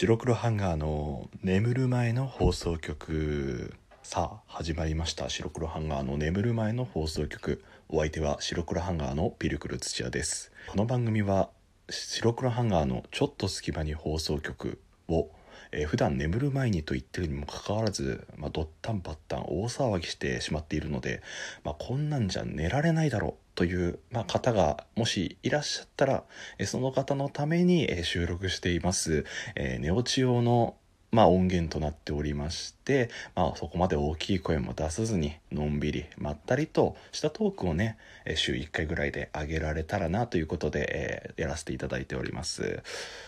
白黒ハンガーの眠る前の放送局。さあ始まりました。白黒ハンガーの眠る前の放送局。お相手は白黒ハンガーのピルクル土屋です。この番組は白黒ハンガーのちょっと隙間に放送局をえー、普段眠る前にと言ってるにもかかわらず、まあ、ドッタンバッタン大騒ぎしてしまっているので、まあ、こんなんじゃ寝られないだろう。という、まあ、方がもしいらっしゃったら、えー、その方のために、えー、収録しています、えー、寝落ち用のまあ、音源となっておりまして、まあ、そこまで大きい声も出さずにのんびりまったりとしたトークをね週1回ぐらいで上げられたらなということで、えー、やらせていただいております。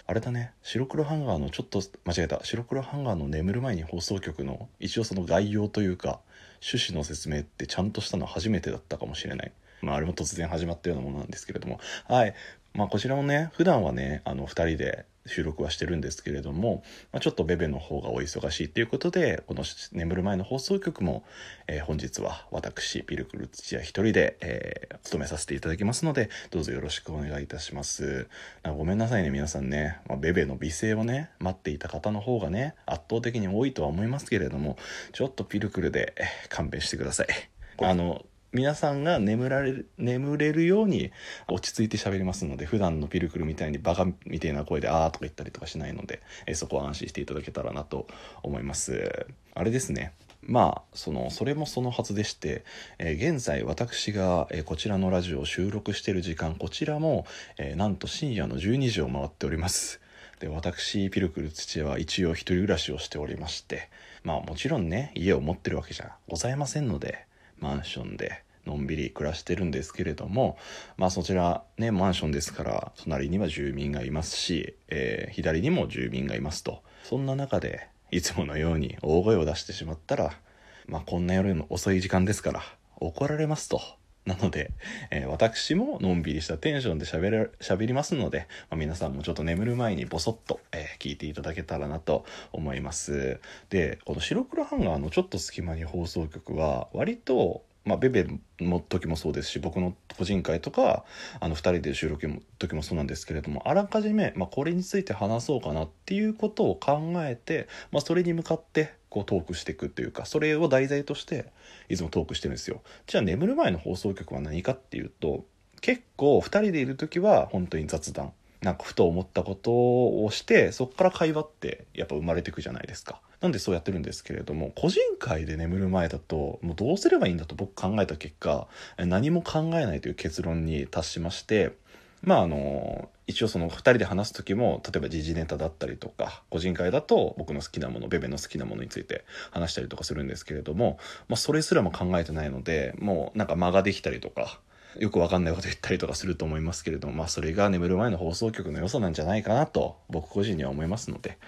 あれだね白黒ハンガーのちょっと間違えた。白黒ハンガーの眠る前に放送局の一応その概要というか趣旨の説明ってちゃんとしたの初めてだったかもしれない。まあ、あれも突然始まったようなものなんですけれども、はい。まあ、こちらもね、普段はね、あの、二人で収録はしてるんですけれども、まあ、ちょっとベベの方がお忙しいということで、この眠る前の放送局も、えー、本日は私、ピルクル土屋一人で、えー、務めさせていただきますので、どうぞよろしくお願いいたします。ごめんなさいね、皆さんね。まあ、ベベの美声をね、待っていた方の方がね、圧倒的に多いとは思いますけれども、ちょっとピルクルで勘弁してください。あの、皆さんが眠られる、眠れるように落ち着いて喋りますので、普段のピルクルみたいにバカみたいな声であーとか言ったりとかしないので、えそこは安心していただけたらなと思います。あれですね。まあ、その、それもそのはずでして、えー、現在私が、えー、こちらのラジオを収録している時間、こちらも、えー、なんと深夜の12時を回っております。で、私、ピルクル土は一応一人暮らしをしておりまして、まあもちろんね、家を持ってるわけじゃございませんので、マンションでのんびり暮らしてるんですけれどもまあそちらねマンションですから隣には住民がいますし、えー、左にも住民がいますとそんな中でいつものように大声を出してしまったらまあこんな夜の遅い時間ですから怒られますと。なので、えー、私ものんびりしたテンションで喋る、喋りますので、まあ、皆さんもちょっと眠る前にぼそっと、えー、聞いていただけたらなと思います。で、この白黒ハンガーのちょっと隙間に放送局は、割とまあ、ベベの時もそうですし僕の個人会とかあの2人で収録の時もそうなんですけれどもあらかじめ、まあ、これについて話そうかなっていうことを考えて、まあ、それに向かってこうトークしていくっていうかそれを題材としていつもトークしてるんですよ。じゃあ眠る前の放送局は何かっていうと結構2人でいる時は本当に雑談なんかふと思ったことをしてそこから会話ってやっぱ生まれてくじゃないですか。なんでそうやってるんですけれども個人会で眠る前だともうどうすればいいんだと僕考えた結果何も考えないという結論に達しましてまああの一応その2人で話す時も例えば時事ネタだったりとか個人会だと僕の好きなものベベの好きなものについて話したりとかするんですけれども、まあ、それすらも考えてないのでもうなんか間ができたりとかよくわかんないこと言ったりとかすると思いますけれども、まあそれが眠る前の放送局の良さなんじゃないかなと僕個人には思いますので、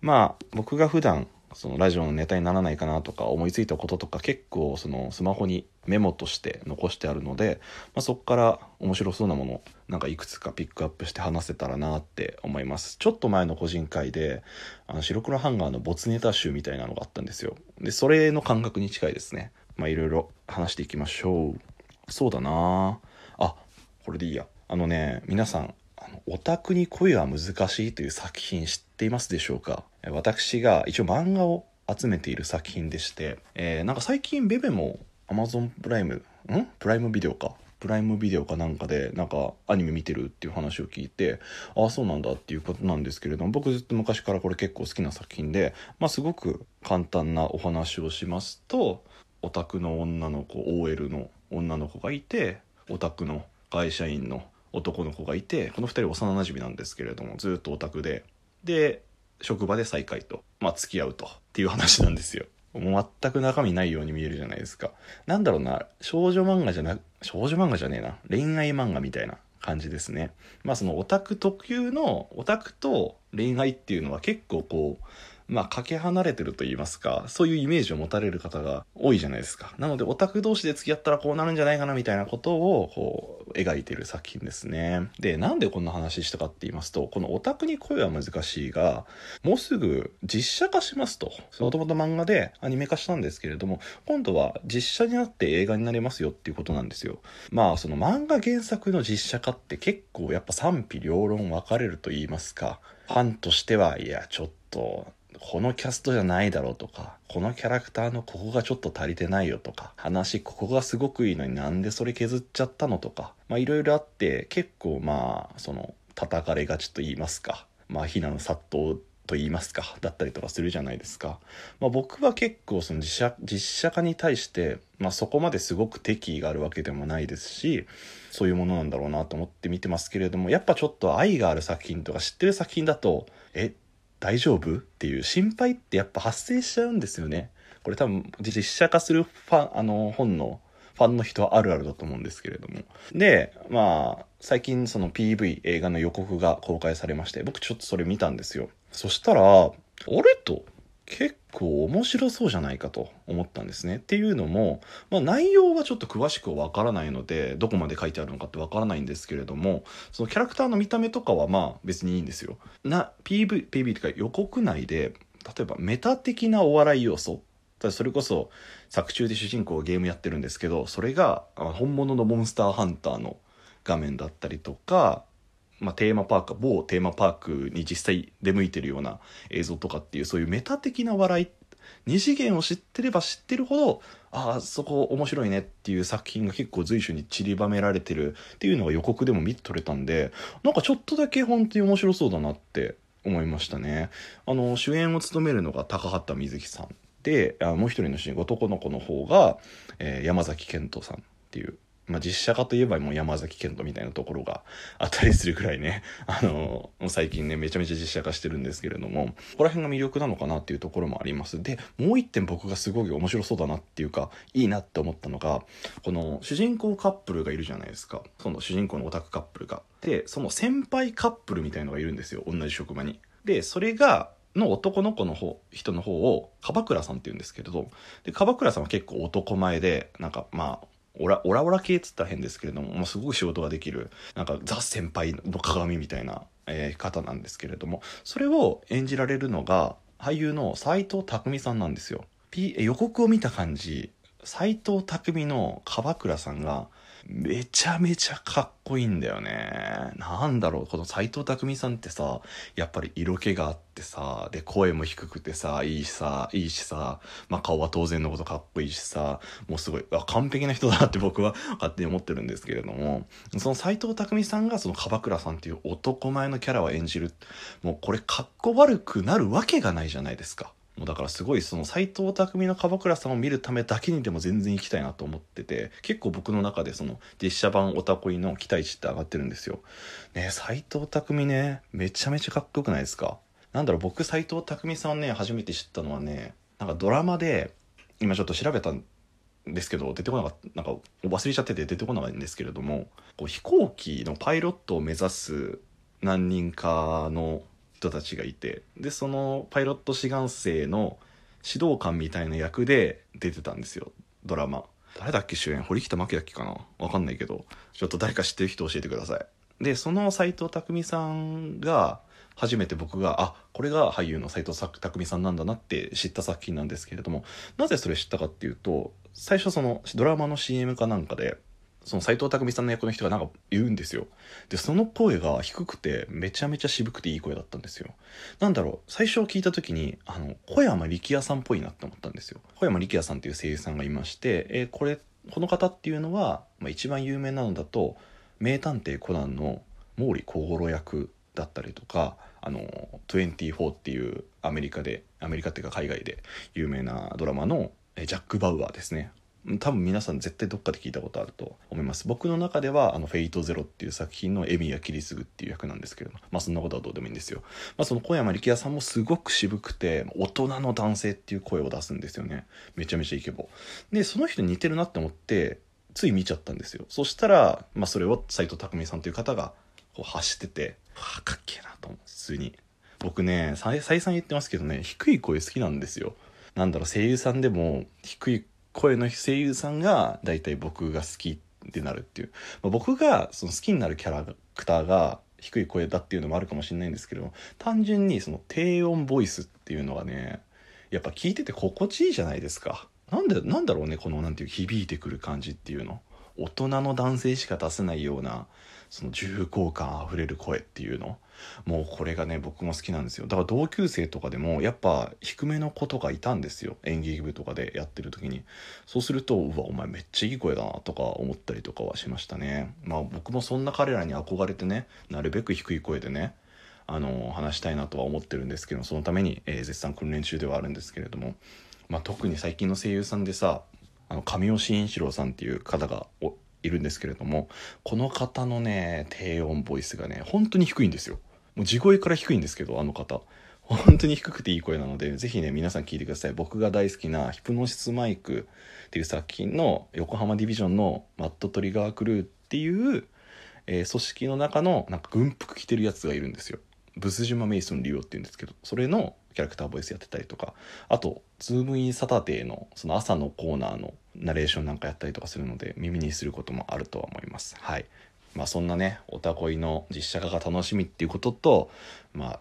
まあ僕が普段そのラジオのネタにならないかなとか思いついたこととか結構そのスマホにメモとして残してあるので、まあ、そこから面白そうなものなんかいくつかピックアップして話せたらなって思います。ちょっと前の個人会であの白黒ハンガーの没ネタ集みたいなのがあったんですよ。でそれの感覚に近いですね。まあいろいろ話していきましょう。そうだな。あこれでいいや。あのね皆さんあのオタクに恋は難しいという作品知っていますでしょうか？私が一応漫画を集めている作品でして、えー、なんか最近ベベも Amazon プライムん？プライムビデオか。プライムビデオかなんかでなんかアニメ見てるっていう話を聞いてああそうなんだっていうことなんですけれども僕ずっと昔からこれ結構好きな作品でまあすごく簡単なお話をしますとオタクの女の子 OL の女の子がいてオタクの会社員の男の子がいてこの2人幼なじみなんですけれどもずっとオタクで。で職場で再会と、まあ、付き合うとっていう話なんですよ。もう全く中身ないように見えるじゃないですか。なんだろうな少女漫画じゃな少女漫画じゃねえな。恋愛漫画みたいな感じですね。まあそのオタク特有のオタクと恋愛っていうのは結構こうまあ、かけ離れてると言いますか、そういうイメージを持たれる方が多いじゃないですか。なので、オタク同士で付き合ったらこうなるんじゃないかなみたいなことを、こう、描いている作品ですね。で、なんでこんな話したかって言いますと、このオタクに恋は難しいが、もうすぐ実写化しますと。もともと漫画でアニメ化したんですけれども、今度は実写になって映画になりますよっていうことなんですよ。まあ、その漫画原作の実写化って結構やっぱ賛否両論分かれると言いますか、ファンとしては、いや、ちょっとこのキャストじゃないだろうとかこのキャラクターのここがちょっと足りてないよとか話ここがすごくいいのになんでそれ削っちゃったのとかまあいろいろあって結構まあその叩かれがちと言いますかまあ非難殺到と言いますかだったりとかするじゃないですか、まあ、僕は結構その実写実写化に対して、まあ、そこまですごく敵意があるわけでもないですしそういうものなんだろうなと思って見てますけれどもやっぱちょっと愛がある作品とか知ってる作品だとえっ大丈夫？っていう心配ってやっぱ発生しちゃうんですよね。これ多分実写化するファン、あの本のファンの人はあるあるだと思うんですけれども。で、まあ、最近その PV 映画の予告が公開されまして、僕ちょっとそれ見たんですよ。そしたら、あれと、結構面白そうじゃないかと思ったんですね。っていうのも、まあ、内容はちょっと詳しくわからないのでどこまで書いてあるのかってわからないんですけれどもそのキャラクターの見た目とかはまあ別にいいんですよ。な PV, PV とか予告内で例えばメタ的なお笑い要素それこそ作中で主人公ゲームやってるんですけどそれが本物のモンスターハンターの画面だったりとかまあ、テーマパーク某テーマパークに実際出向いてるような映像とかっていうそういうメタ的な笑い二次元を知ってれば知ってるほどああそこ面白いねっていう作品が結構随所に散りばめられてるっていうのが予告でも見て取れたんでなんかちょっとだけ本当に面白そうだなって思いましたね。あの主演を務めるのが高畑充希さんであもう一人の主人公男の子の方が、えー、山崎賢人さんっていうまあ、実写化といえばもう山崎賢人みたいなところがあったりするくらいね、あの、最近ね、めちゃめちゃ実写化してるんですけれども、ここら辺が魅力なのかなっていうところもあります。で、もう一点僕がすごい面白そうだなっていうか、いいなって思ったのが、この主人公カップルがいるじゃないですか。その主人公のオタクカップルが。で、その先輩カップルみたいのがいるんですよ。同じ職場に。で、それが、の男の子の方人の方を樺倉さんって言うんですけれどで樺倉さんは結構男前でなんかまあオラオラオラ系っつったら変ですけれども、まあ、すごく仕事ができるなんかザ先輩の鏡みたいな、えー、方なんですけれどもそれを演じられるのが俳優の斎藤工さんなんですよ。P、予告を見た感じ斎藤工の樺倉さんがめちゃめちゃかっこいいんだよね。なんだろう、この斎藤工さんってさ、やっぱり色気があってさ、で、声も低くてさ、いいしさ、いいしさ、まあ顔は当然のことかっこいいしさ、もうすごい、完璧な人だなって僕は勝手に思ってるんですけれども、その斎藤工さんがその樺倉さんっていう男前のキャラを演じる、もうこれかっこ悪くなるわけがないじゃないですか。もうだからすごいその斎藤工の樺倉さんを見るためだけにでも全然行きたいなと思ってて結構僕の中でその実写版オタコイの期待値って上がってるんですよ。ね斎藤工ねめちゃめちゃかっこよくないですか？なんだろう僕斎藤工さんね初めて知ったのはねなんかドラマで今ちょっと調べたんですけど出てこなかったなんか忘れちゃってて出てこないんですけれどもこう飛行機のパイロットを目指す何人かの人たちがいてでそのパイロット志願生の指導官みたいな役で出てたんですよドラマ。誰だっけ主演？堀北真希だっけかな？わかんないけど。ちょっと誰か知ってる人教えてください。でその斎藤工さんが初めて僕があこれが俳優の斎藤工さんなんだなって知った作品なんですけれどもなぜそれ知ったかっていうと最初そのドラマの CM かなんかでその斎藤工さんの役の人がなんか言うんですよ。で、その声が低くて、めちゃめちゃ渋くていい声だったんですよ。なんだろう、最初聞いた時に、あの、小山力也さんっぽいなって思ったんですよ。小山力也さんっていう声優さんがいまして、えー、これ、この方っていうのは、まあ、一番有名なのだと、名探偵コナンの毛利小五郎役だったりとか、あの、24っていうアメリカで、アメリカっていうか海外で有名なドラマのジャック・バウアーですね。多分皆さん絶対どっかで聞いたことあると思います。僕の中ではあのフェイトゼロっていう作品のエミヤキリスグっていう役なんですけれどもまあそんなことはどうでもいいんですよ。まあその小山力也さんもすごく渋くて大人の男性っていう声を出すんですよね。めちゃめちゃイケボ。でその人に似てるなって思ってつい見ちゃったんですよ。そしたら、まあ、それを斎藤工さんという方がこう走っててわかっけえなと思う普通に。僕ね再三言ってますけどね低い声好きなんですよ。なんだろう声優さんでも低い声の声優さんが大体僕が好きってなるっていう、まあ、僕がその好きになるキャラクターが低い声だっていうのもあるかもしれないんですけど単純にその低音ボイスっていうのがねやっぱ聞いてて心地いいじゃないですか。なんでなんだろうねこのなんていう響いてくる感じっていうの。大人の男性しか出せないようなその重厚感あふれる声っていうの。もうこれがね僕も好きなんですよ。だから同級生とかでもやっぱ低めの子とかいたんですよ。演劇部とかでやってる時に。そうするとうわお前めっちゃいい声だなとか思ったりとかはしましたね。まあ僕もそんな彼らに憧れてねなるべく低い声でねあの話したいなとは思ってるんですけどそのために、えー、絶賛訓練中ではあるんですけれども、まあ、特に最近の声優さんでさあの上尾慎一郎さんっていう方がいるんですけれどもこの方のね低音ボイスがね本当に低いんですよ。もう地声から低いんですけどあの方。本当に低くていい声なのでぜひね皆さん聞いてください。僕が大好きなヒプノシスマイクっていう作品の横浜ディビジョンの MAD TRIGGER CREW っていう、えー、組織の中のなんか軍服着てるやつがいるんですよ。ブス島メイソン・リオっていうんですけどそれのキャラクターボイスやってたりとかあとズームインサタデーのその朝のコーナーのナレーションなんかやったりとかするので耳にすることもあるとは思いますはいまあそんなねおたこいの実写化が楽しみっていうこととまあ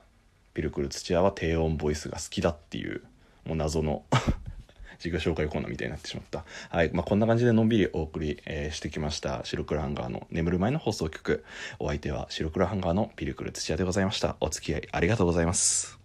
ピルクル土屋は低音ボイスが好きだっていうもう謎の 自己紹介コーナーみたいになってしまった。はい。まあ、こんな感じでのんびりお送り、えー、してきました。白黒ハンガーの眠る前の放送局。お相手は白黒ハンガーのピルクル土屋でございました。お付き合いありがとうございます。